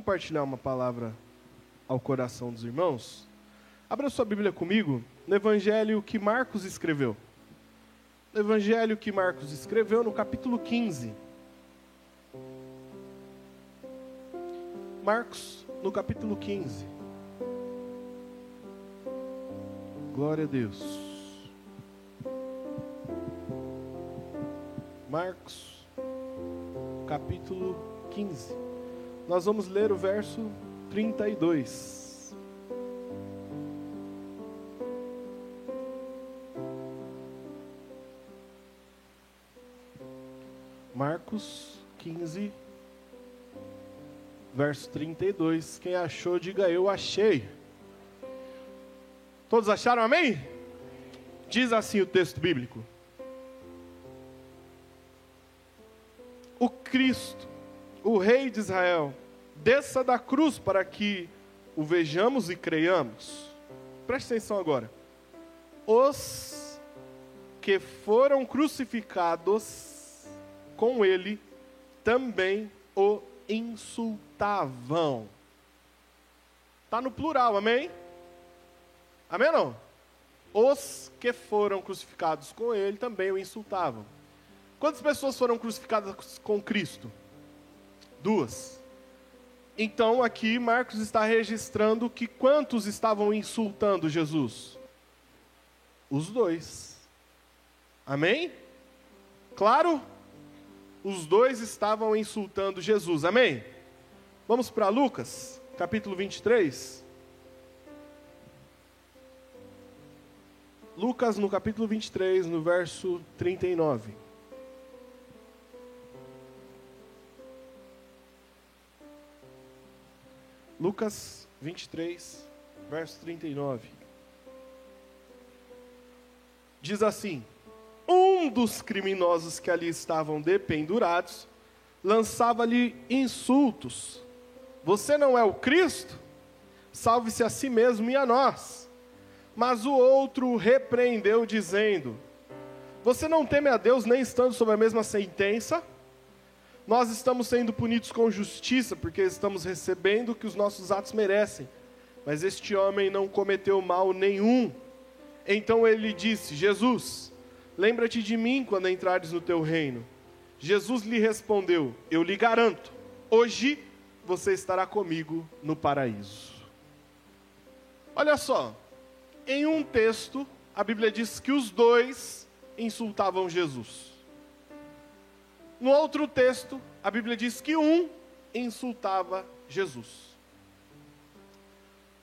compartilhar uma palavra ao coração dos irmãos. Abra sua Bíblia comigo no Evangelho que Marcos escreveu. No Evangelho que Marcos escreveu, no capítulo 15. Marcos, no capítulo 15. Glória a Deus. Marcos, capítulo 15. Nós vamos ler o verso 32. Marcos 15, verso 32. Quem achou, diga eu achei. Todos acharam amém? Diz assim o texto bíblico: O Cristo, Rei de Israel, desça da cruz para que o vejamos e creiamos. Preste atenção agora. Os que foram crucificados com ele também o insultavam. Está no plural, amém? Amém não? Os que foram crucificados com ele também o insultavam. Quantas pessoas foram crucificadas com Cristo? Duas. Então aqui Marcos está registrando que quantos estavam insultando Jesus? Os dois. Amém? Claro? os dois estavam insultando Jesus. Amém? Vamos para Lucas, capítulo 23. Lucas, no capítulo 23, no verso 39. Lucas 23, verso 39. Diz assim: um dos criminosos que ali estavam dependurados lançava-lhe insultos: Você não é o Cristo? Salve-se a si mesmo e a nós. Mas o outro repreendeu, dizendo: Você não teme a Deus nem estando sob a mesma sentença? Nós estamos sendo punidos com justiça, porque estamos recebendo o que os nossos atos merecem. Mas este homem não cometeu mal nenhum. Então ele disse: Jesus, Lembra-te de mim quando entrares no teu reino. Jesus lhe respondeu: Eu lhe garanto, hoje você estará comigo no paraíso. Olha só, em um texto, a Bíblia diz que os dois insultavam Jesus. No outro texto, a Bíblia diz que um insultava Jesus.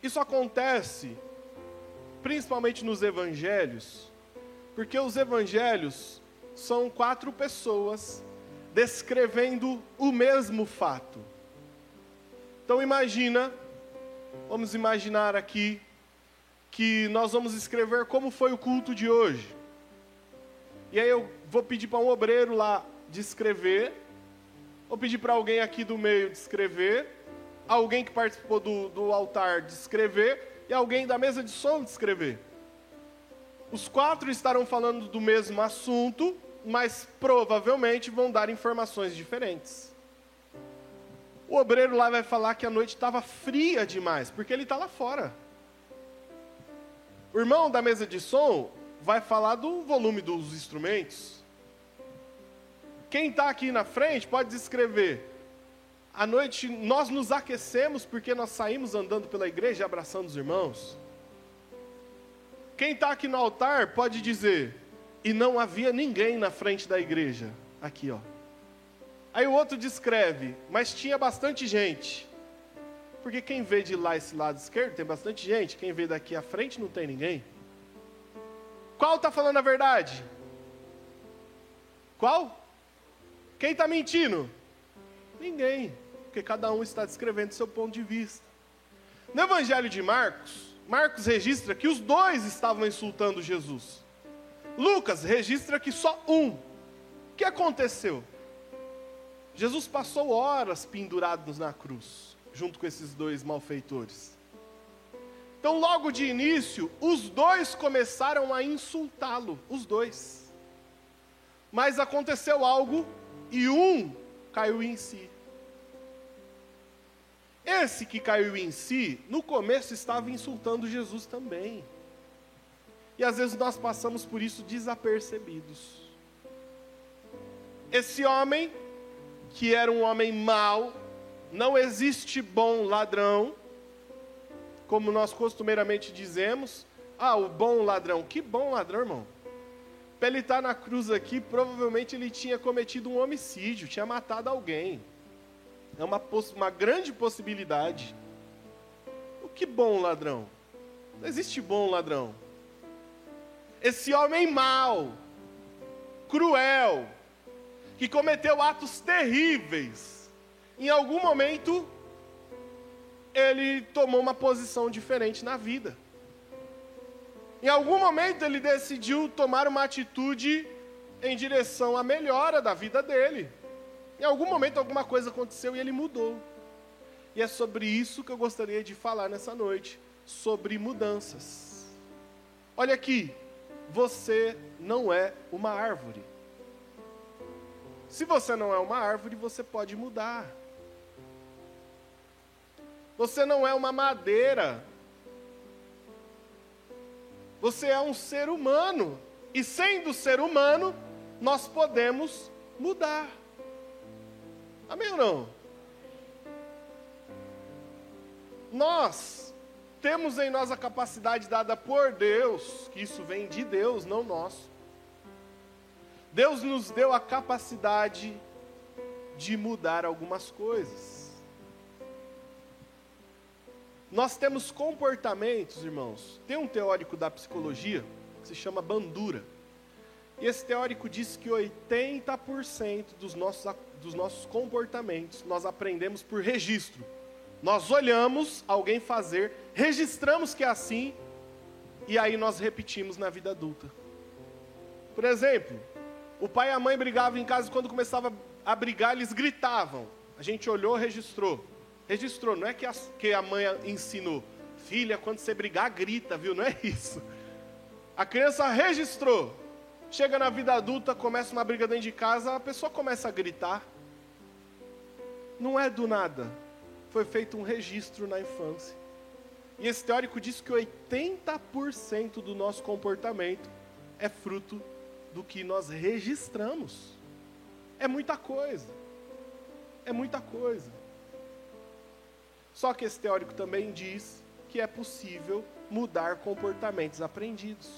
Isso acontece principalmente nos evangelhos, porque os evangelhos são quatro pessoas descrevendo o mesmo fato. Então imagina, vamos imaginar aqui que nós vamos escrever como foi o culto de hoje. E aí eu vou pedir para um obreiro lá descrever, vou pedir para alguém aqui do meio descrever, alguém que participou do, do altar descrever e alguém da mesa de som descrever. Os quatro estarão falando do mesmo assunto, mas provavelmente vão dar informações diferentes. O obreiro lá vai falar que a noite estava fria demais, porque ele está lá fora. O irmão da mesa de som vai falar do volume dos instrumentos. Quem está aqui na frente pode descrever. À noite nós nos aquecemos porque nós saímos andando pela igreja abraçando os irmãos. Quem está aqui no altar pode dizer, e não havia ninguém na frente da igreja. Aqui, ó. Aí o outro descreve, mas tinha bastante gente. Porque quem vê de lá esse lado esquerdo tem bastante gente, quem vê daqui à frente não tem ninguém. Qual está falando a verdade? Qual? Quem está mentindo? Ninguém, porque cada um está descrevendo seu ponto de vista. No Evangelho de Marcos, Marcos registra que os dois estavam insultando Jesus. Lucas registra que só um. O que aconteceu? Jesus passou horas pendurados na cruz, junto com esses dois malfeitores. Então, logo de início, os dois começaram a insultá-lo, os dois. Mas aconteceu algo e um caiu em si. Esse que caiu em si, no começo estava insultando Jesus também. E às vezes nós passamos por isso desapercebidos. Esse homem, que era um homem mau, não existe bom ladrão, como nós costumeiramente dizemos. Ah, o bom ladrão. Que bom ladrão, irmão. Para ele estar na cruz aqui, provavelmente ele tinha cometido um homicídio, tinha matado alguém. É uma, uma grande possibilidade. O que bom ladrão? Não existe bom ladrão. Esse homem mau, cruel, que cometeu atos terríveis, em algum momento ele tomou uma posição diferente na vida. Em algum momento ele decidiu tomar uma atitude em direção à melhora da vida dele. Em algum momento alguma coisa aconteceu e ele mudou. E é sobre isso que eu gostaria de falar nessa noite, sobre mudanças. Olha aqui, você não é uma árvore. Se você não é uma árvore, você pode mudar. Você não é uma madeira. Você é um ser humano. E sendo ser humano, nós podemos mudar. Amém ou não? Nós temos em nós a capacidade dada por Deus, que isso vem de Deus, não nós. Deus nos deu a capacidade de mudar algumas coisas. Nós temos comportamentos, irmãos. Tem um teórico da psicologia que se chama Bandura. E esse teórico diz que 80% dos nossos, dos nossos comportamentos nós aprendemos por registro. Nós olhamos alguém fazer, registramos que é assim, e aí nós repetimos na vida adulta. Por exemplo, o pai e a mãe brigavam em casa e quando começava a brigar, eles gritavam. A gente olhou, registrou. Registrou, não é que a, que a mãe ensinou. Filha, quando você brigar, grita, viu? Não é isso. A criança registrou. Chega na vida adulta, começa uma briga dentro de casa, a pessoa começa a gritar. Não é do nada. Foi feito um registro na infância. E esse teórico diz que 80% do nosso comportamento é fruto do que nós registramos. É muita coisa. É muita coisa. Só que esse teórico também diz que é possível mudar comportamentos aprendidos.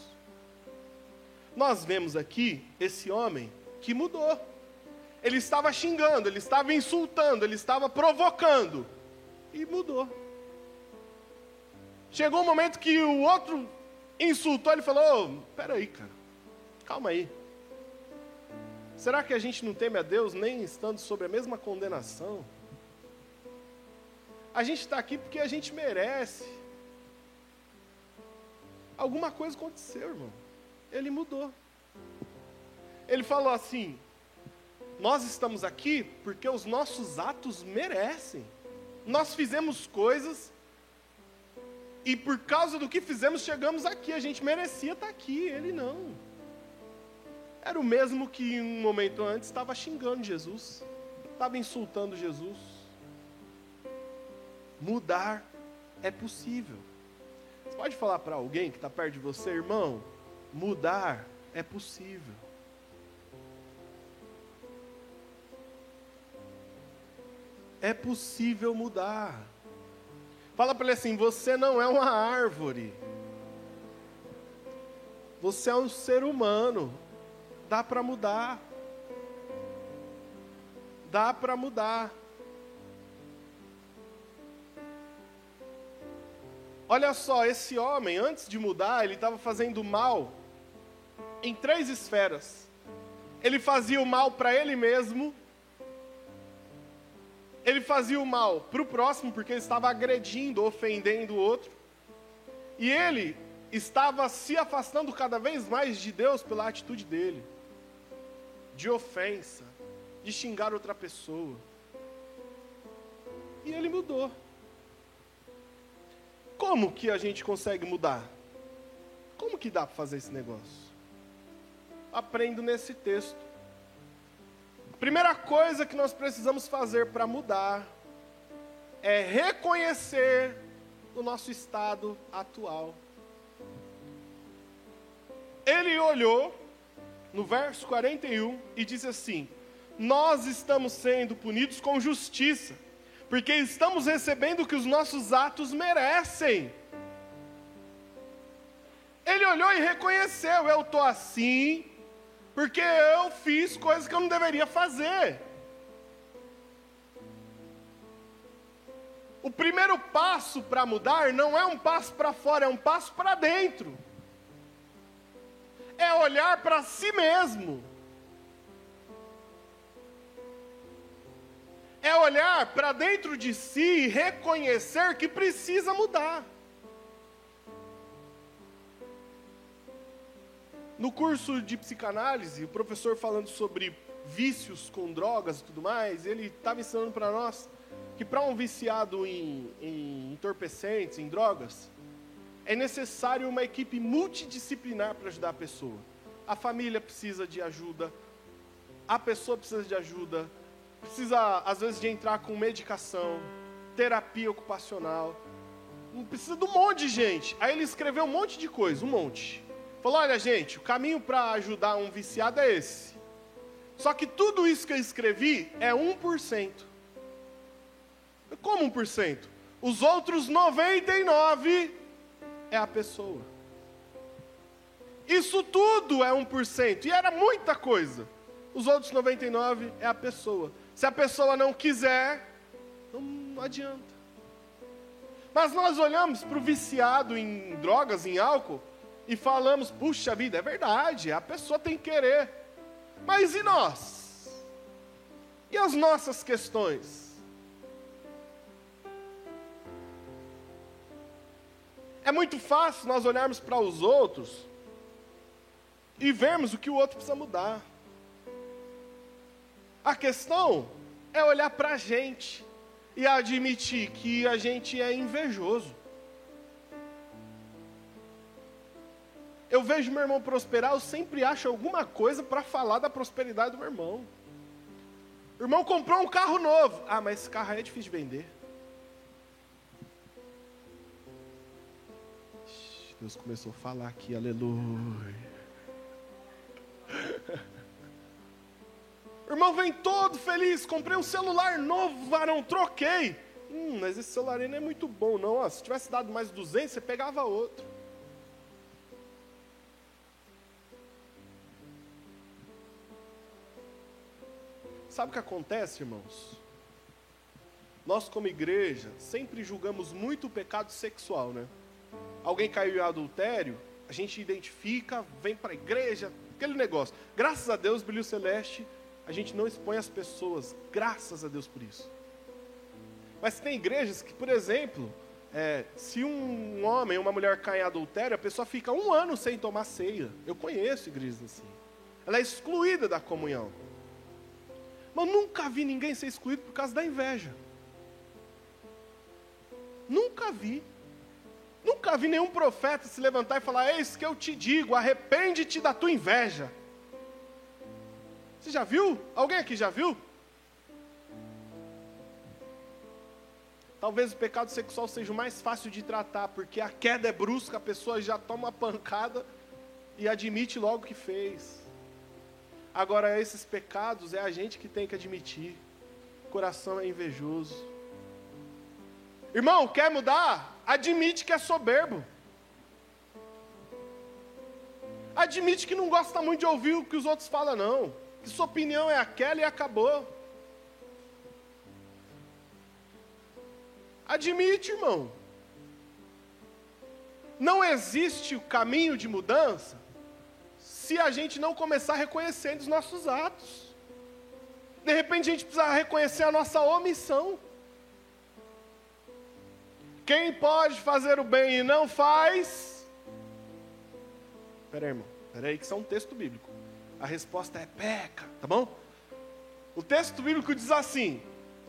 Nós vemos aqui esse homem que mudou. Ele estava xingando, ele estava insultando, ele estava provocando e mudou. Chegou um momento que o outro insultou, ele falou: oh, peraí, cara, calma aí. Será que a gente não teme a Deus nem estando sobre a mesma condenação? A gente está aqui porque a gente merece. Alguma coisa aconteceu, irmão. Ele mudou. Ele falou assim: Nós estamos aqui porque os nossos atos merecem. Nós fizemos coisas e por causa do que fizemos chegamos aqui. A gente merecia estar aqui, ele não. Era o mesmo que um momento antes estava xingando Jesus, estava insultando Jesus. Mudar é possível. Você pode falar para alguém que está perto de você, irmão? Mudar é possível. É possível mudar. Fala para ele assim: você não é uma árvore. Você é um ser humano. Dá para mudar. Dá para mudar. Olha só, esse homem, antes de mudar, ele estava fazendo mal em três esferas. Ele fazia o mal para ele mesmo, ele fazia o mal para o próximo, porque ele estava agredindo, ofendendo o outro, e ele estava se afastando cada vez mais de Deus pela atitude dele de ofensa, de xingar outra pessoa. E ele mudou. Como que a gente consegue mudar? Como que dá para fazer esse negócio? Aprendo nesse texto. Primeira coisa que nós precisamos fazer para mudar é reconhecer o nosso estado atual. Ele olhou no verso 41 e disse assim: Nós estamos sendo punidos com justiça, porque estamos recebendo o que os nossos atos merecem. Ele olhou e reconheceu: eu estou assim, porque eu fiz coisas que eu não deveria fazer. O primeiro passo para mudar não é um passo para fora, é um passo para dentro. É olhar para si mesmo. É olhar para dentro de si e reconhecer que precisa mudar. No curso de psicanálise, o professor falando sobre vícios com drogas e tudo mais, ele estava ensinando para nós que para um viciado em, em entorpecentes, em drogas, é necessário uma equipe multidisciplinar para ajudar a pessoa. A família precisa de ajuda, a pessoa precisa de ajuda, precisa às vezes de entrar com medicação, terapia ocupacional, precisa de um monte de gente. Aí ele escreveu um monte de coisa, um monte. Falou: olha, gente, o caminho para ajudar um viciado é esse. Só que tudo isso que eu escrevi é 1%. Como 1%? Os outros 99% é a pessoa. Isso tudo é 1%. E era muita coisa. Os outros 99% é a pessoa. Se a pessoa não quiser, não adianta. Mas nós olhamos para o viciado em drogas, em álcool, e falamos, puxa vida, é verdade, a pessoa tem que querer. Mas e nós? E as nossas questões? É muito fácil nós olharmos para os outros e vermos o que o outro precisa mudar. A questão é olhar para a gente e admitir que a gente é invejoso. Eu vejo meu irmão prosperar, eu sempre acho alguma coisa para falar da prosperidade do meu irmão. O irmão comprou um carro novo. Ah, mas esse carro aí é difícil de vender. Deus começou a falar aqui, aleluia. Irmão vem todo feliz, comprei um celular novo, varão, troquei. Hum, mas esse celular não é muito bom, não. Ó, se tivesse dado mais 200, você pegava outro. Sabe o que acontece, irmãos? Nós, como igreja, sempre julgamos muito o pecado sexual, né? Alguém caiu em adultério, a gente identifica, vem para a igreja, aquele negócio. Graças a Deus, Brilho Celeste, a gente não expõe as pessoas, graças a Deus por isso. Mas tem igrejas que, por exemplo, é, se um homem ou uma mulher cai em adultério, a pessoa fica um ano sem tomar ceia. Eu conheço igrejas assim. Ela é excluída da comunhão. Mas nunca vi ninguém ser excluído por causa da inveja. Nunca vi. Nunca vi nenhum profeta se levantar e falar: Eis que eu te digo, arrepende-te da tua inveja. Você já viu? Alguém aqui já viu? Talvez o pecado sexual seja o mais fácil de tratar, porque a queda é brusca, a pessoa já toma uma pancada e admite logo que fez. Agora, esses pecados é a gente que tem que admitir. O coração é invejoso. Irmão, quer mudar? Admite que é soberbo. Admite que não gosta muito de ouvir o que os outros falam, não. Sua opinião é aquela e acabou. Admite, irmão. Não existe o caminho de mudança se a gente não começar reconhecendo os nossos atos. De repente a gente precisa reconhecer a nossa omissão. Quem pode fazer o bem e não faz. Espera aí, irmão. Espera aí, que isso é um texto bíblico. A resposta é peca, tá bom? O texto bíblico diz assim: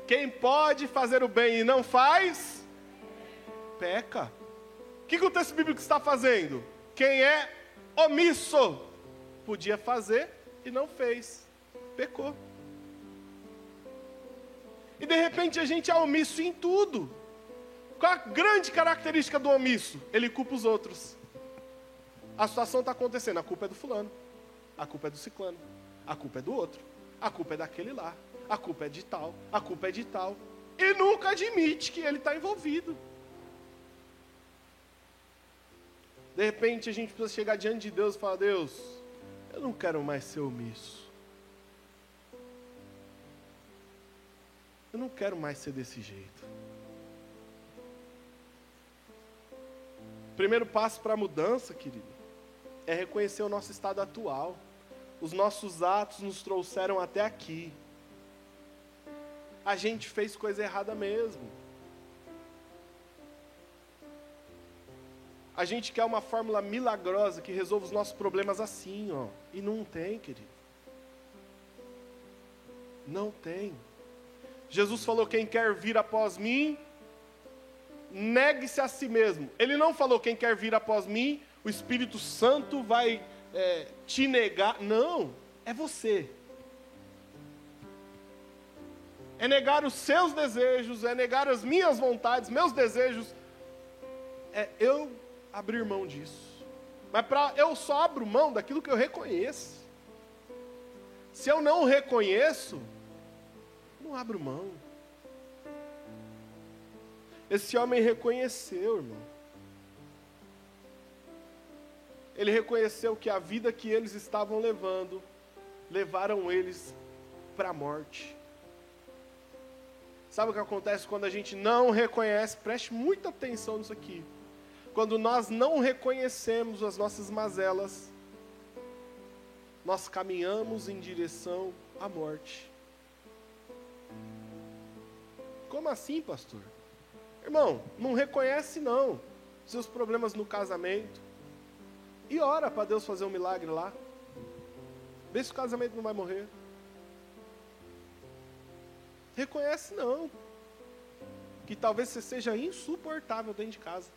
Quem pode fazer o bem e não faz, peca. O que, que o texto bíblico está fazendo? Quem é omisso podia fazer e não fez, pecou. E de repente a gente é omisso em tudo. Qual a grande característica do omisso? Ele culpa os outros. A situação está acontecendo, a culpa é do fulano, a culpa é do ciclano, a culpa é do outro, a culpa é daquele lá, a culpa é de tal, a culpa é de tal. E nunca admite que ele está envolvido. De repente a gente precisa chegar diante de Deus e falar: Deus, eu não quero mais ser omisso. Eu não quero mais ser desse jeito. Primeiro passo para a mudança, querido, é reconhecer o nosso estado atual. Os nossos atos nos trouxeram até aqui. A gente fez coisa errada mesmo. A gente quer uma fórmula milagrosa que resolva os nossos problemas assim, ó. E não tem, querido. Não tem. Jesus falou: quem quer vir após mim, negue-se a si mesmo. Ele não falou: quem quer vir após mim, o Espírito Santo vai é, te negar. Não, é você. É negar os seus desejos, é negar as minhas vontades, meus desejos. É eu abrir mão disso. Mas pra, eu só abro mão daquilo que eu reconheço. Se eu não reconheço, não abro mão. Esse homem reconheceu, irmão. Ele reconheceu que a vida que eles estavam levando levaram eles para a morte. Sabe o que acontece quando a gente não reconhece? Preste muita atenção nisso aqui quando nós não reconhecemos as nossas mazelas, nós caminhamos em direção à morte. Como assim, pastor? Irmão, não reconhece não seus problemas no casamento. E ora para Deus fazer um milagre lá. Vê se o casamento não vai morrer. Reconhece não. Que talvez você seja insuportável dentro de casa.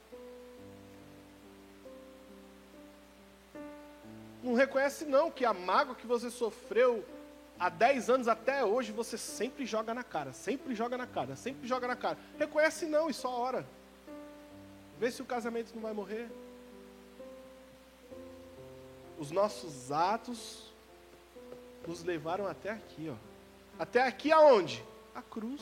não reconhece não que a mágoa que você sofreu há 10 anos até hoje você sempre joga na cara, sempre joga na cara, sempre joga na cara. Reconhece não e só ora. Vê se o casamento não vai morrer. Os nossos atos nos levaram até aqui, ó. Até aqui aonde? A cruz.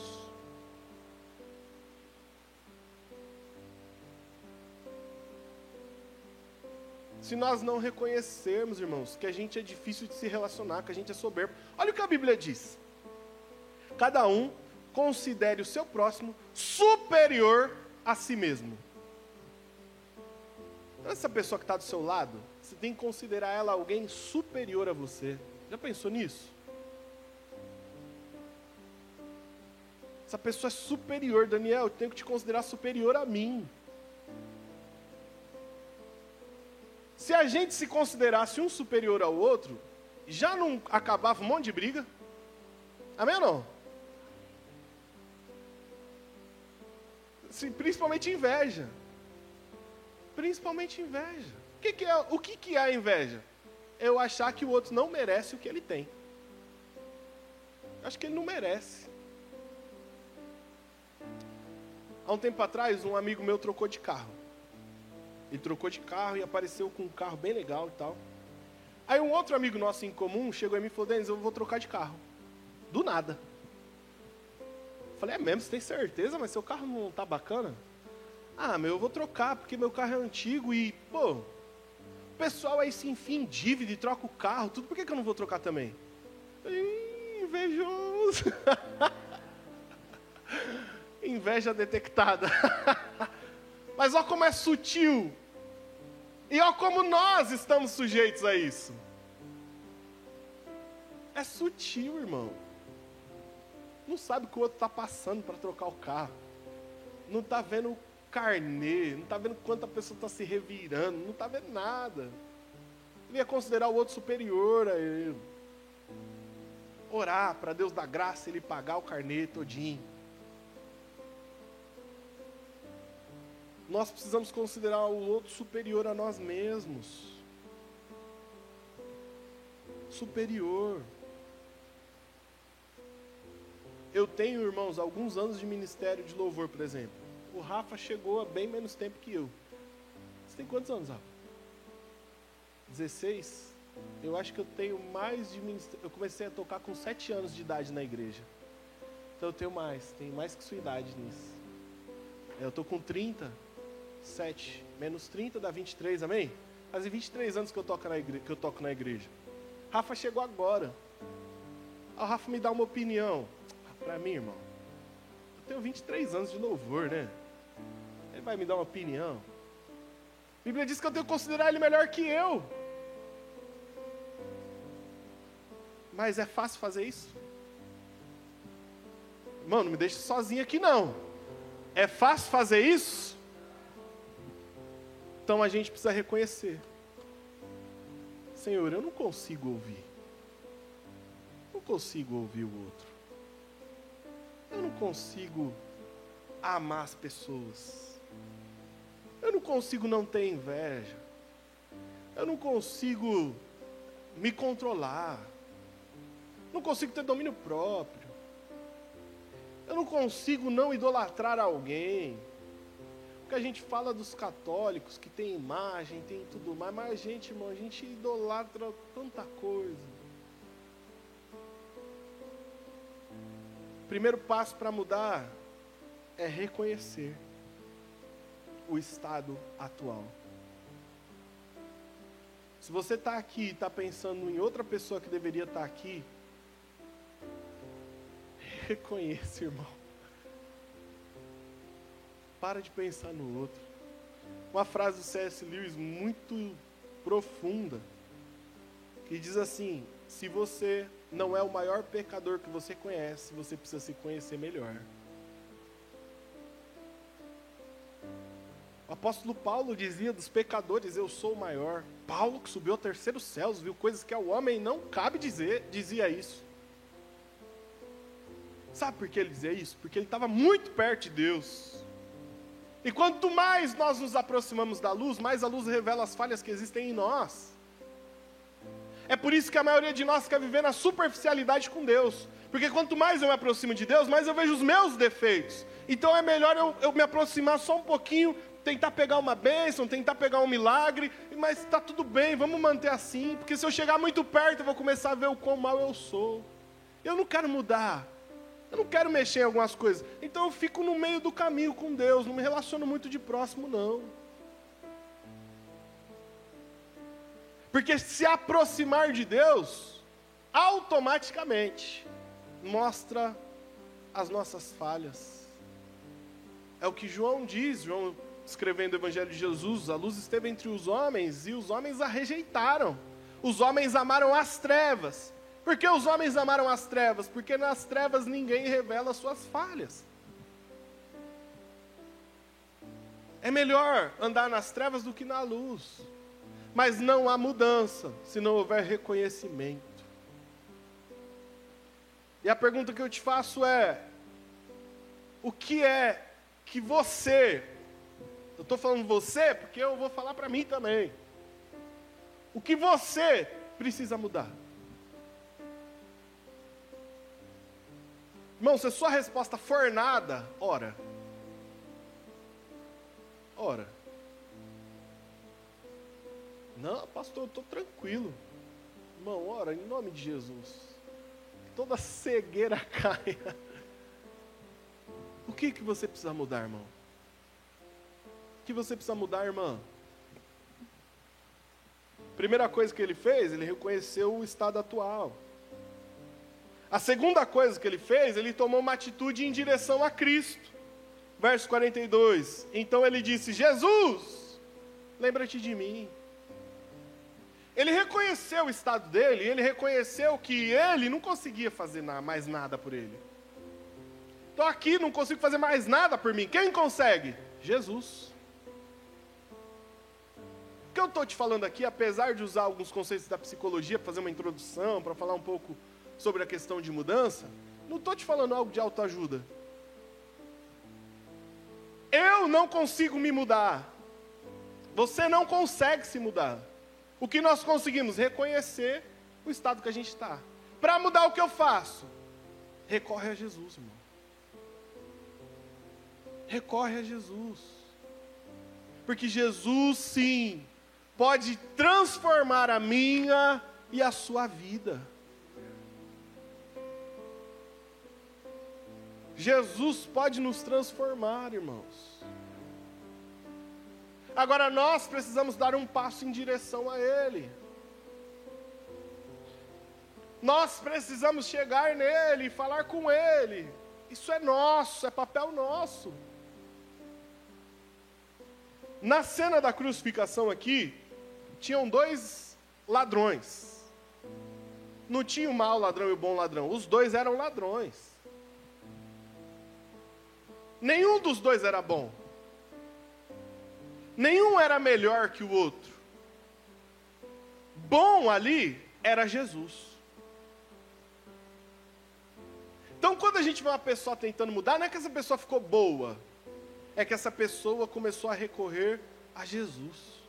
se nós não reconhecermos, irmãos, que a gente é difícil de se relacionar, que a gente é soberbo. Olha o que a Bíblia diz. Cada um considere o seu próximo superior a si mesmo. Então, essa pessoa que está do seu lado, você tem que considerar ela alguém superior a você. Já pensou nisso? Essa pessoa é superior, Daniel, eu tenho que te considerar superior a mim. Se a gente se considerasse um superior ao outro, já não acabava um monte de briga? Amém ou não? Sim, principalmente inveja. Principalmente inveja. O, que, que, é, o que, que é a inveja? Eu achar que o outro não merece o que ele tem. Acho que ele não merece. Há um tempo atrás, um amigo meu trocou de carro. Ele trocou de carro e apareceu com um carro bem legal e tal. Aí um outro amigo nosso em comum chegou em mim e falou, Denis, eu vou trocar de carro. Do nada. Falei, é mesmo, você tem certeza? Mas seu carro não tá bacana? Ah, meu, eu vou trocar, porque meu carro é antigo e, pô, pessoal aí se enfia em dívida e troca o carro, tudo, por que, que eu não vou trocar também? Invejoso. Inveja detectada. Mas olha como é sutil. E olha como nós estamos sujeitos a isso. É sutil, irmão. Não sabe o que o outro está passando para trocar o carro. Não está vendo carnê, não está vendo quanto a pessoa está se revirando, não está vendo nada. Ele ia considerar o outro superior a ele. Orar para Deus dar graça ele pagar o carnê todinho. nós precisamos considerar o outro superior a nós mesmos. Superior. eu tenho, irmãos, alguns anos de ministério de louvor, por exemplo. O Rafa chegou há bem menos tempo que eu. Você tem quantos anos, Rafa? 16? Eu acho que eu tenho mais de ministério. Eu comecei a tocar com 7 anos de idade na igreja. Então eu tenho mais, tenho mais que sua idade nisso. Eu estou com 37, menos 30 dá 23, amém? Faz 23 anos que eu, toco na igreja, que eu toco na igreja. Rafa chegou agora. O Rafa me dá uma opinião. Para mim, irmão, eu tenho 23 anos de louvor, né? Ele vai me dar uma opinião. A Bíblia diz que eu tenho que considerar ele melhor que eu. Mas é fácil fazer isso? Mano, não me deixe sozinho aqui não. É fácil fazer isso? Então a gente precisa reconhecer. Senhor, eu não consigo ouvir. Não consigo ouvir o outro. Eu não consigo amar as pessoas. Eu não consigo não ter inveja. Eu não consigo me controlar. Não consigo ter domínio próprio. Eu não consigo não idolatrar alguém. Porque a gente fala dos católicos que tem imagem, tem tudo mais, mas a gente, irmão, a gente idolatra tanta coisa. Primeiro passo para mudar é reconhecer o estado atual. Se você está aqui e está pensando em outra pessoa que deveria estar tá aqui, reconheça, irmão. Para de pensar no outro. Uma frase do C.S. Lewis muito profunda, que diz assim: se você não é o maior pecador que você conhece, você precisa se conhecer melhor. Apóstolo Paulo dizia dos pecadores: Eu sou o maior. Paulo, que subiu ao terceiro céu, viu coisas que ao homem não cabe dizer, dizia isso. Sabe por que ele dizia isso? Porque ele estava muito perto de Deus. E quanto mais nós nos aproximamos da luz, mais a luz revela as falhas que existem em nós. É por isso que a maioria de nós quer viver na superficialidade com Deus. Porque quanto mais eu me aproximo de Deus, mais eu vejo os meus defeitos. Então é melhor eu, eu me aproximar só um pouquinho, tentar pegar uma bênção, tentar pegar um milagre, mas está tudo bem, vamos manter assim, porque se eu chegar muito perto, eu vou começar a ver o quão mal eu sou. Eu não quero mudar, eu não quero mexer em algumas coisas. Então eu fico no meio do caminho com Deus, não me relaciono muito de próximo, não. Porque se aproximar de Deus, automaticamente mostra as nossas falhas. É o que João diz, João escrevendo o Evangelho de Jesus: a luz esteve entre os homens e os homens a rejeitaram. Os homens amaram as trevas por que os homens amaram as trevas? Porque nas trevas ninguém revela suas falhas. É melhor andar nas trevas do que na luz. Mas não há mudança se não houver reconhecimento. E a pergunta que eu te faço é: o que é que você, eu estou falando você porque eu vou falar para mim também, o que você precisa mudar? Irmão, se a sua resposta for nada, ora. Ora. Não, pastor, eu estou tranquilo. Irmão, ora, em nome de Jesus. Toda cegueira caia. O que, que você precisa mudar, irmão? Que você precisa mudar, irmã? Primeira coisa que ele fez, ele reconheceu o estado atual. A segunda coisa que ele fez, ele tomou uma atitude em direção a Cristo. Verso 42. Então ele disse: Jesus, lembra-te de mim. Ele reconheceu o estado dele, ele reconheceu que ele não conseguia fazer mais nada por ele. Estou aqui, não consigo fazer mais nada por mim. Quem consegue? Jesus. O que eu estou te falando aqui, apesar de usar alguns conceitos da psicologia para fazer uma introdução, para falar um pouco sobre a questão de mudança, não estou te falando algo de autoajuda. Eu não consigo me mudar. Você não consegue se mudar. O que nós conseguimos? Reconhecer o estado que a gente está. Para mudar o que eu faço? recorre a Jesus, irmão. Recorre a Jesus. Porque Jesus, sim, pode transformar a minha e a sua vida. Jesus pode nos transformar, irmãos. Agora nós precisamos dar um passo em direção a Ele. Nós precisamos chegar nele falar com Ele. Isso é nosso, é papel nosso. Na cena da crucificação aqui, tinham dois ladrões. Não tinha o mau ladrão e o bom ladrão, os dois eram ladrões. Nenhum dos dois era bom. Nenhum era melhor que o outro. Bom ali era Jesus. Então, quando a gente vê uma pessoa tentando mudar, não é que essa pessoa ficou boa, é que essa pessoa começou a recorrer a Jesus.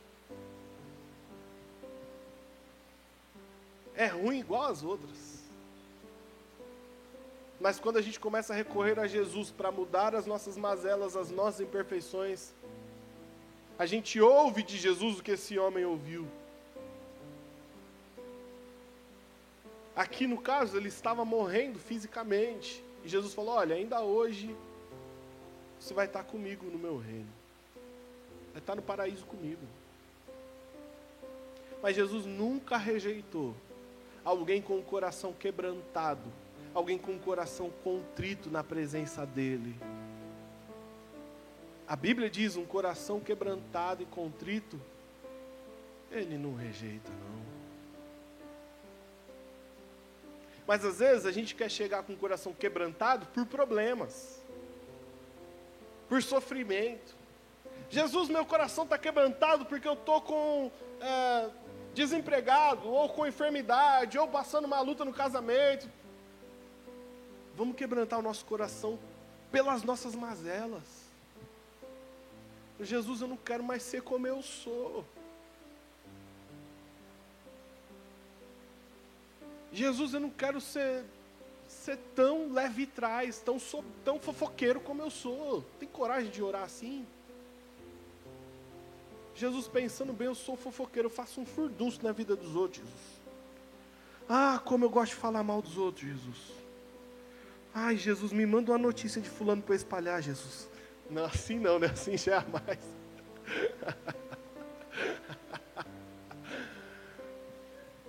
É ruim igual as outras. Mas quando a gente começa a recorrer a Jesus para mudar as nossas mazelas, as nossas imperfeições, a gente ouve de Jesus o que esse homem ouviu. Aqui no caso, ele estava morrendo fisicamente. E Jesus falou: Olha, ainda hoje você vai estar comigo no meu reino. Vai estar no paraíso comigo. Mas Jesus nunca rejeitou alguém com o coração quebrantado, alguém com o coração contrito na presença dele. A Bíblia diz: um coração quebrantado e contrito, ele não rejeita, não. Mas às vezes a gente quer chegar com o coração quebrantado por problemas, por sofrimento. Jesus, meu coração está quebrantado porque eu estou com é, desempregado, ou com enfermidade, ou passando uma luta no casamento. Vamos quebrantar o nosso coração pelas nossas mazelas. Jesus, eu não quero mais ser como eu sou. Jesus, eu não quero ser, ser tão leve e tão, tão fofoqueiro como eu sou. Tem coragem de orar assim? Jesus pensando bem, eu sou fofoqueiro, eu faço um furdunço na vida dos outros, Jesus. Ah, como eu gosto de falar mal dos outros, Jesus. Ai, Jesus, me manda uma notícia de fulano para espalhar, Jesus. Não, assim não, né? Assim jamais.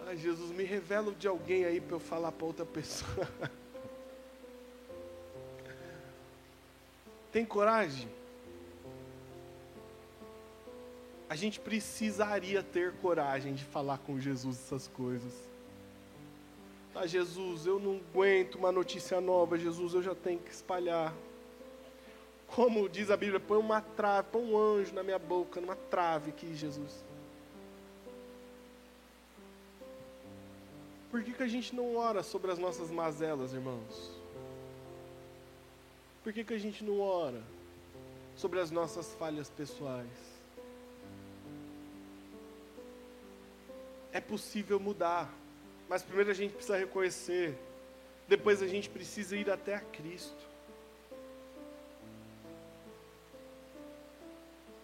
Ai, Jesus, me revela de alguém aí para eu falar para outra pessoa. Tem coragem? A gente precisaria ter coragem de falar com Jesus essas coisas. Ah, Jesus, eu não aguento uma notícia nova, Jesus, eu já tenho que espalhar. Como diz a Bíblia, põe uma trave, põe um anjo na minha boca, numa trave aqui, Jesus. Por que, que a gente não ora sobre as nossas mazelas, irmãos? Por que, que a gente não ora sobre as nossas falhas pessoais? É possível mudar, mas primeiro a gente precisa reconhecer, depois a gente precisa ir até a Cristo.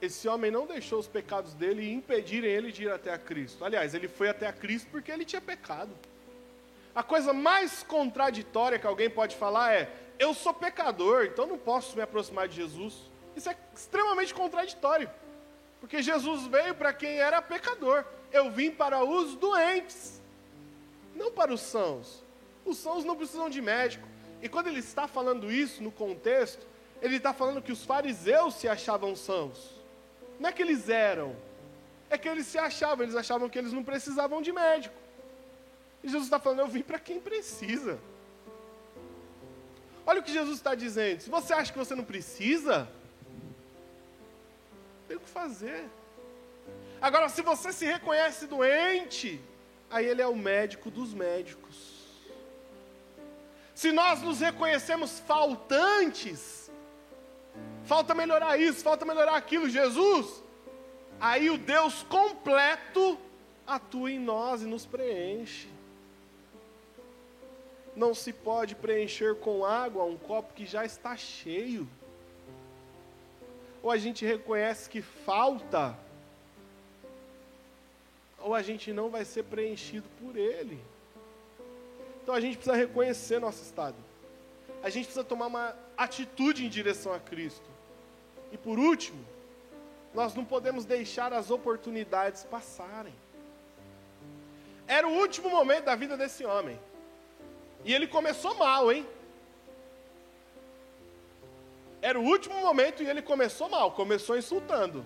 esse homem não deixou os pecados dele impedirem ele de ir até a Cristo. Aliás, ele foi até a Cristo porque ele tinha pecado. A coisa mais contraditória que alguém pode falar é: eu sou pecador, então não posso me aproximar de Jesus. Isso é extremamente contraditório. Porque Jesus veio para quem era pecador. Eu vim para os doentes, não para os sãos. Os sãos não precisam de médico. E quando ele está falando isso no contexto, ele está falando que os fariseus se achavam sãos. Não é que eles eram, é que eles se achavam, eles achavam que eles não precisavam de médico. E Jesus está falando, eu vim para quem precisa. Olha o que Jesus está dizendo. Se você acha que você não precisa, tem o que fazer. Agora, se você se reconhece doente, aí ele é o médico dos médicos. Se nós nos reconhecemos faltantes, falta melhorar isso, falta melhorar aquilo, Jesus. Aí o Deus completo atua em nós e nos preenche. Não se pode preencher com água um copo que já está cheio. Ou a gente reconhece que falta, ou a gente não vai ser preenchido por ele. Então a gente precisa reconhecer nosso estado. A gente precisa tomar uma atitude em direção a Cristo. E por último, nós não podemos deixar as oportunidades passarem. Era o último momento da vida desse homem. E ele começou mal, hein? Era o último momento e ele começou mal, começou insultando.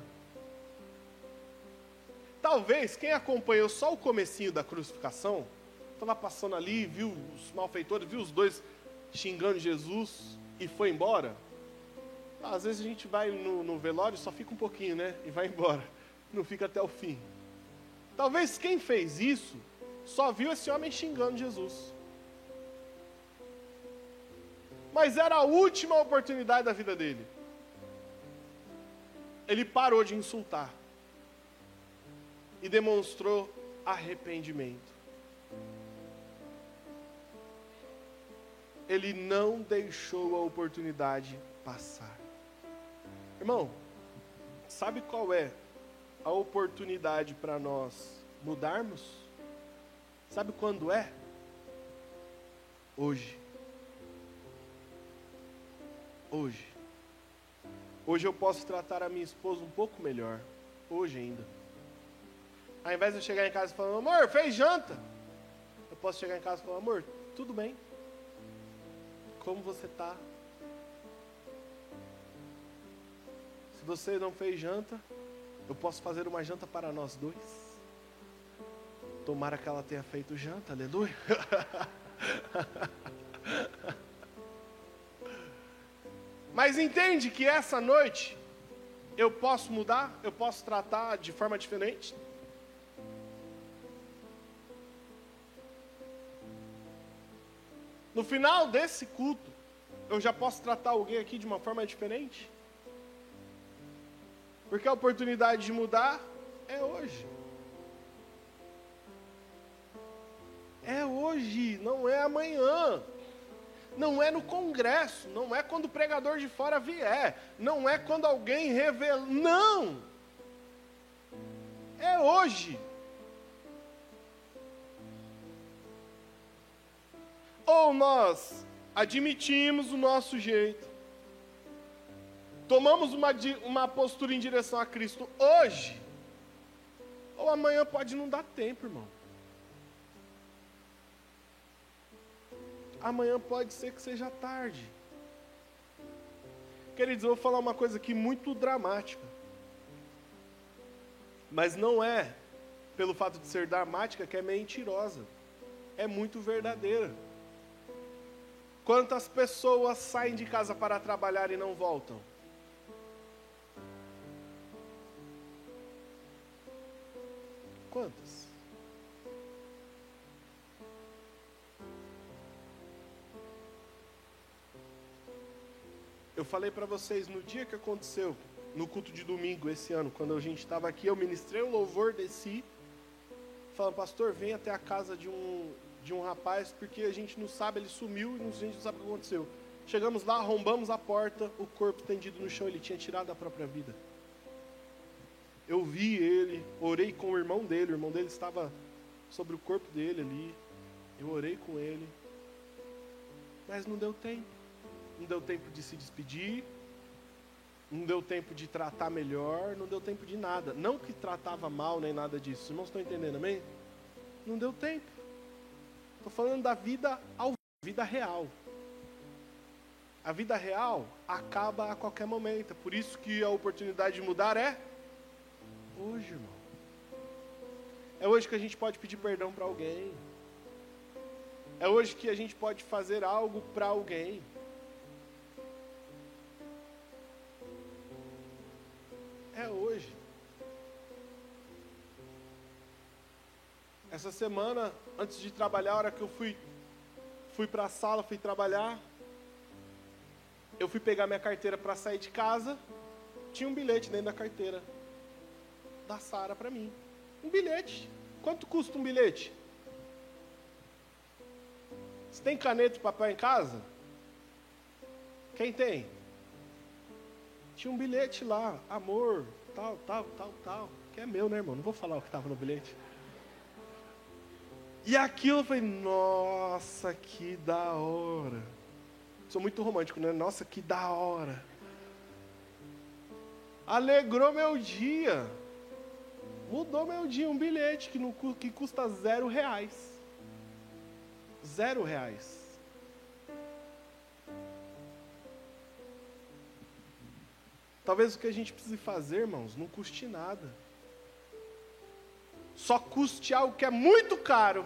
Talvez quem acompanhou só o comecinho da crucificação, estava passando ali, viu os malfeitores, viu os dois xingando Jesus e foi embora. Às vezes a gente vai no, no velório só fica um pouquinho, né? E vai embora. Não fica até o fim. Talvez quem fez isso só viu esse homem xingando Jesus. Mas era a última oportunidade da vida dele. Ele parou de insultar e demonstrou arrependimento. Ele não deixou a oportunidade passar. Irmão, sabe qual é a oportunidade para nós mudarmos? Sabe quando é? Hoje. Hoje. Hoje eu posso tratar a minha esposa um pouco melhor. Hoje ainda. Ao invés de eu chegar em casa e falar, amor, fez janta. Eu posso chegar em casa e falar, amor, tudo bem. Como você está? Se você não fez janta, eu posso fazer uma janta para nós dois. Tomara que ela tenha feito janta, aleluia. Mas entende que essa noite eu posso mudar, eu posso tratar de forma diferente. No final desse culto, eu já posso tratar alguém aqui de uma forma diferente. Porque a oportunidade de mudar é hoje. É hoje, não é amanhã. Não é no congresso, não é quando o pregador de fora vier, não é quando alguém revela. Não! É hoje. Ou nós admitimos o nosso jeito, tomamos uma, uma postura em direção a Cristo hoje, ou amanhã pode não dar tempo, irmão. Amanhã pode ser que seja tarde. Queridos, eu vou falar uma coisa aqui muito dramática. Mas não é pelo fato de ser dramática que é mentirosa. É muito verdadeira. Quantas pessoas saem de casa para trabalhar e não voltam? Quantas? Eu falei para vocês no dia que aconteceu, no culto de domingo esse ano, quando a gente estava aqui, eu ministrei o louvor, desci, falando, pastor, vem até a casa de um, de um rapaz, porque a gente não sabe, ele sumiu e a gente não sabe o que aconteceu. Chegamos lá, arrombamos a porta, o corpo tendido no chão, ele tinha tirado a própria vida eu vi ele, orei com o irmão dele, o irmão dele estava sobre o corpo dele ali. Eu orei com ele. Mas não deu tempo. Não deu tempo de se despedir. Não deu tempo de tratar melhor. Não deu tempo de nada. Não que tratava mal nem nada disso. Os irmãos estão entendendo, amém? Não deu tempo. Estou falando da vida ao vida real. A vida real acaba a qualquer momento. Por isso que a oportunidade de mudar é hoje, irmão. É hoje que a gente pode pedir perdão para alguém. É hoje que a gente pode fazer algo para alguém. É hoje. Essa semana, antes de trabalhar, a hora que eu fui, fui para a sala, fui trabalhar, eu fui pegar minha carteira para sair de casa, tinha um bilhete dentro da carteira da Sara para mim. Um bilhete. Quanto custa um bilhete? Você tem caneta e papel em casa? Quem tem? Tinha um bilhete lá, amor, tal, tal, tal, tal. Que é meu, né, irmão? Não vou falar o que estava no bilhete. E aquilo eu falei, nossa, que da hora. Sou muito romântico, né? Nossa, que da hora. Alegrou meu dia. Mudou meu dia. Um bilhete que, não, que custa zero reais. Zero reais. Talvez o que a gente precise fazer, irmãos, não custe nada. Só custe algo que é muito caro,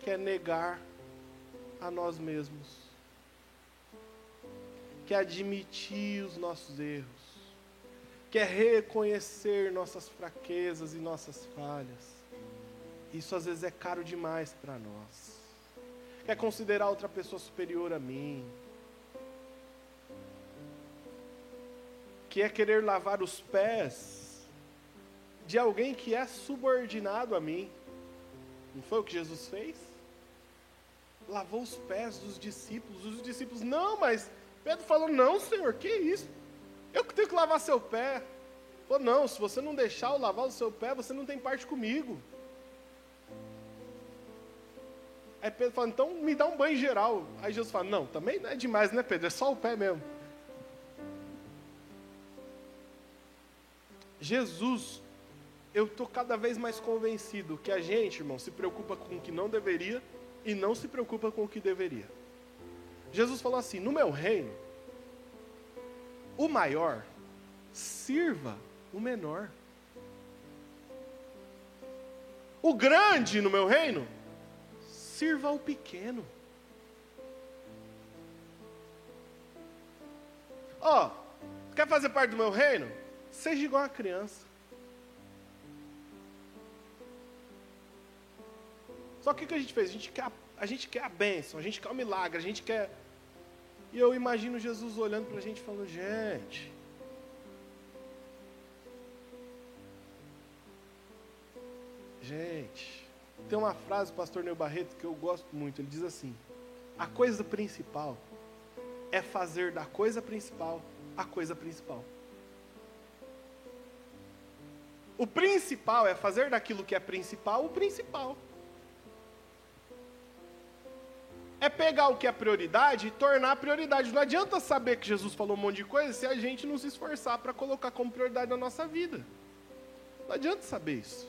que é negar a nós mesmos, que é admitir os nossos erros, que é reconhecer nossas fraquezas e nossas falhas. Isso às vezes é caro demais para nós. Quer considerar outra pessoa superior a mim, que é querer lavar os pés de alguém que é subordinado a mim. Não foi o que Jesus fez? Lavou os pés dos discípulos. Os discípulos, não, mas Pedro falou: não, Senhor, que isso? Eu que tenho que lavar seu pé. Falou: não, se você não deixar eu lavar o seu pé, você não tem parte comigo. Aí Pedro fala: então me dá um banho geral. Aí Jesus fala: não, também não é demais, né, Pedro? É só o pé mesmo. Jesus, eu estou cada vez mais convencido que a gente, irmão, se preocupa com o que não deveria e não se preocupa com o que deveria. Jesus falou assim: no meu reino, o maior sirva o menor. O grande no meu reino, sirva o pequeno. Ó, oh, quer fazer parte do meu reino? Seja igual a criança. Só que o que a gente fez? A gente, quer, a gente quer a bênção, a gente quer o milagre, a gente quer. E eu imagino Jesus olhando para a gente falando: gente, Gente, tem uma frase do pastor Neu Barreto que eu gosto muito. Ele diz assim: A coisa principal é fazer da coisa principal a coisa principal. O principal é fazer daquilo que é principal o principal. É pegar o que é prioridade e tornar prioridade. Não adianta saber que Jesus falou um monte de coisa se a gente não se esforçar para colocar como prioridade na nossa vida. Não adianta saber isso.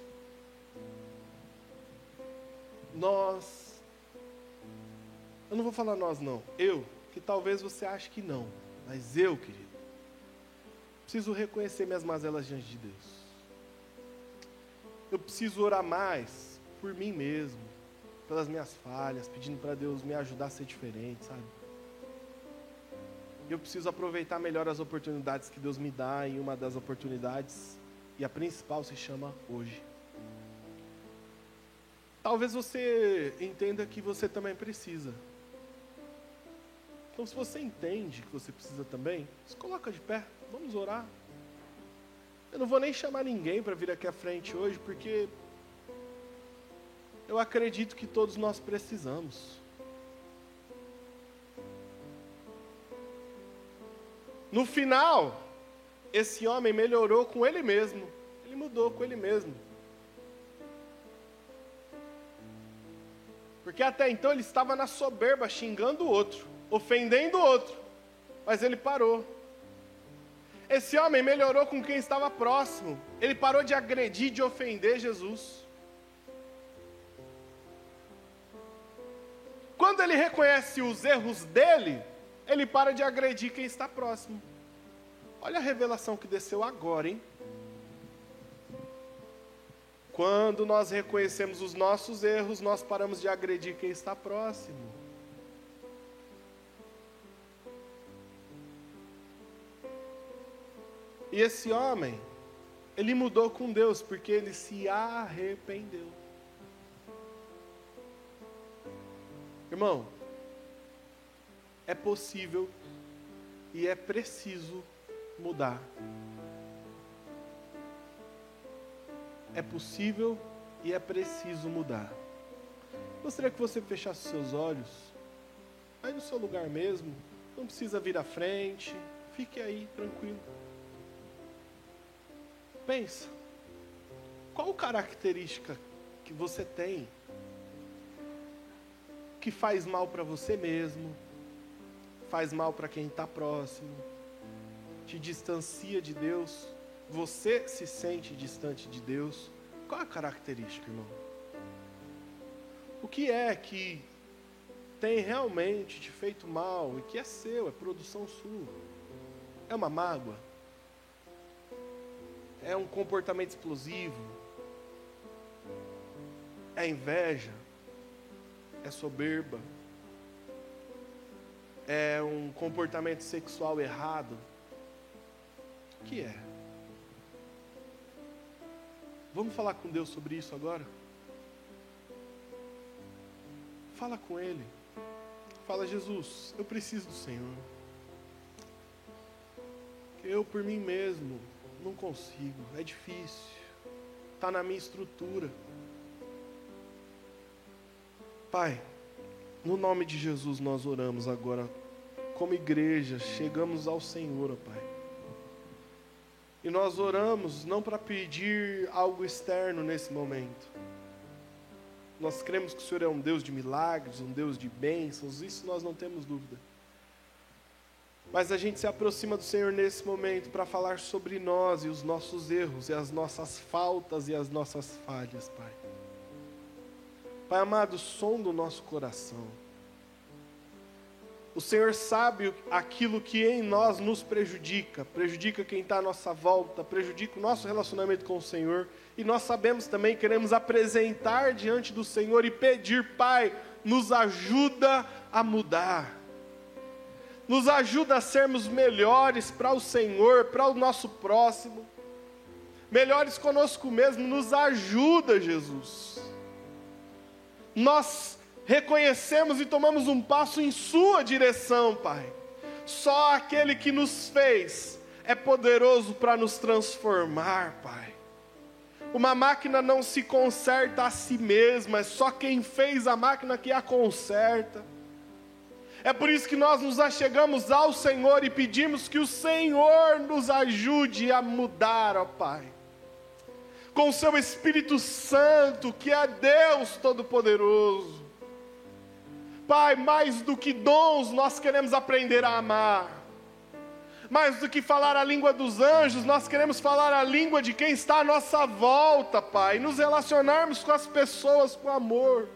Nós. Eu não vou falar nós, não. Eu, que talvez você ache que não. Mas eu, querido, preciso reconhecer minhas mazelas diante de Deus eu preciso orar mais por mim mesmo, pelas minhas falhas, pedindo para Deus me ajudar a ser diferente, sabe? Eu preciso aproveitar melhor as oportunidades que Deus me dá, e uma das oportunidades, e a principal se chama hoje. Talvez você entenda que você também precisa. Então, se você entende que você precisa também, se coloca de pé, vamos orar. Eu não vou nem chamar ninguém para vir aqui à frente hoje, porque eu acredito que todos nós precisamos. No final, esse homem melhorou com ele mesmo. Ele mudou com ele mesmo. Porque até então ele estava na soberba, xingando o outro, ofendendo o outro. Mas ele parou. Esse homem melhorou com quem estava próximo. Ele parou de agredir, de ofender Jesus. Quando ele reconhece os erros dele, ele para de agredir quem está próximo. Olha a revelação que desceu agora, hein? Quando nós reconhecemos os nossos erros, nós paramos de agredir quem está próximo. E esse homem, ele mudou com Deus porque ele se arrependeu. Irmão, é possível e é preciso mudar. É possível e é preciso mudar. Gostaria que você fechasse seus olhos, aí no seu lugar mesmo, não precisa vir à frente, fique aí tranquilo. Pensa, qual característica que você tem que faz mal para você mesmo, faz mal para quem está próximo, te distancia de Deus, você se sente distante de Deus? Qual a característica, irmão? O que é que tem realmente te feito mal e que é seu, é produção sua? É uma mágoa? É um comportamento explosivo? É inveja? É soberba? É um comportamento sexual errado? O que é? Vamos falar com Deus sobre isso agora? Fala com Ele. Fala, Jesus, eu preciso do Senhor. Eu por mim mesmo não consigo, é difícil. Está na minha estrutura. Pai, no nome de Jesus nós oramos agora, como igreja, chegamos ao Senhor, ó Pai. E nós oramos não para pedir algo externo nesse momento. Nós cremos que o Senhor é um Deus de milagres, um Deus de bênçãos, isso nós não temos dúvida. Mas a gente se aproxima do Senhor nesse momento para falar sobre nós e os nossos erros, e as nossas faltas e as nossas falhas, Pai. Pai amado, som do nosso coração. O Senhor sabe aquilo que em nós nos prejudica, prejudica quem está à nossa volta, prejudica o nosso relacionamento com o Senhor. E nós sabemos também, queremos apresentar diante do Senhor e pedir, Pai, nos ajuda a mudar. Nos ajuda a sermos melhores para o Senhor, para o nosso próximo. Melhores conosco mesmo, nos ajuda, Jesus. Nós reconhecemos e tomamos um passo em Sua direção, Pai. Só aquele que nos fez é poderoso para nos transformar, Pai. Uma máquina não se conserta a si mesma, é só quem fez a máquina que a conserta. É por isso que nós nos achegamos ao Senhor e pedimos que o Senhor nos ajude a mudar, ó Pai. Com seu Espírito Santo, que é Deus Todo-Poderoso Pai, mais do que dons, nós queremos aprender a amar. Mais do que falar a língua dos anjos, nós queremos falar a língua de quem está à nossa volta, Pai, nos relacionarmos com as pessoas com amor.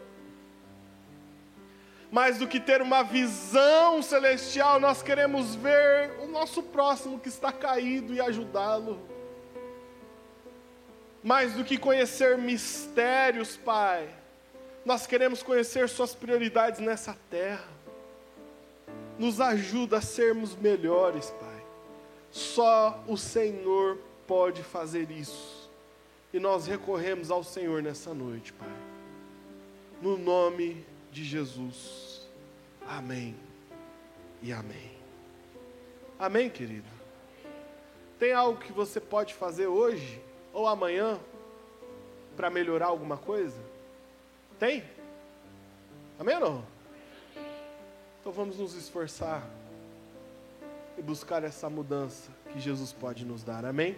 Mais do que ter uma visão celestial, nós queremos ver o nosso próximo que está caído e ajudá-lo. Mais do que conhecer mistérios, Pai, nós queremos conhecer Suas prioridades nessa terra. Nos ajuda a sermos melhores, Pai. Só o Senhor pode fazer isso. E nós recorremos ao Senhor nessa noite, Pai. No nome de Jesus. Amém. E amém. Amém, querido. Tem algo que você pode fazer hoje ou amanhã para melhorar alguma coisa? Tem? Amém ou não? Então vamos nos esforçar e buscar essa mudança que Jesus pode nos dar. Amém?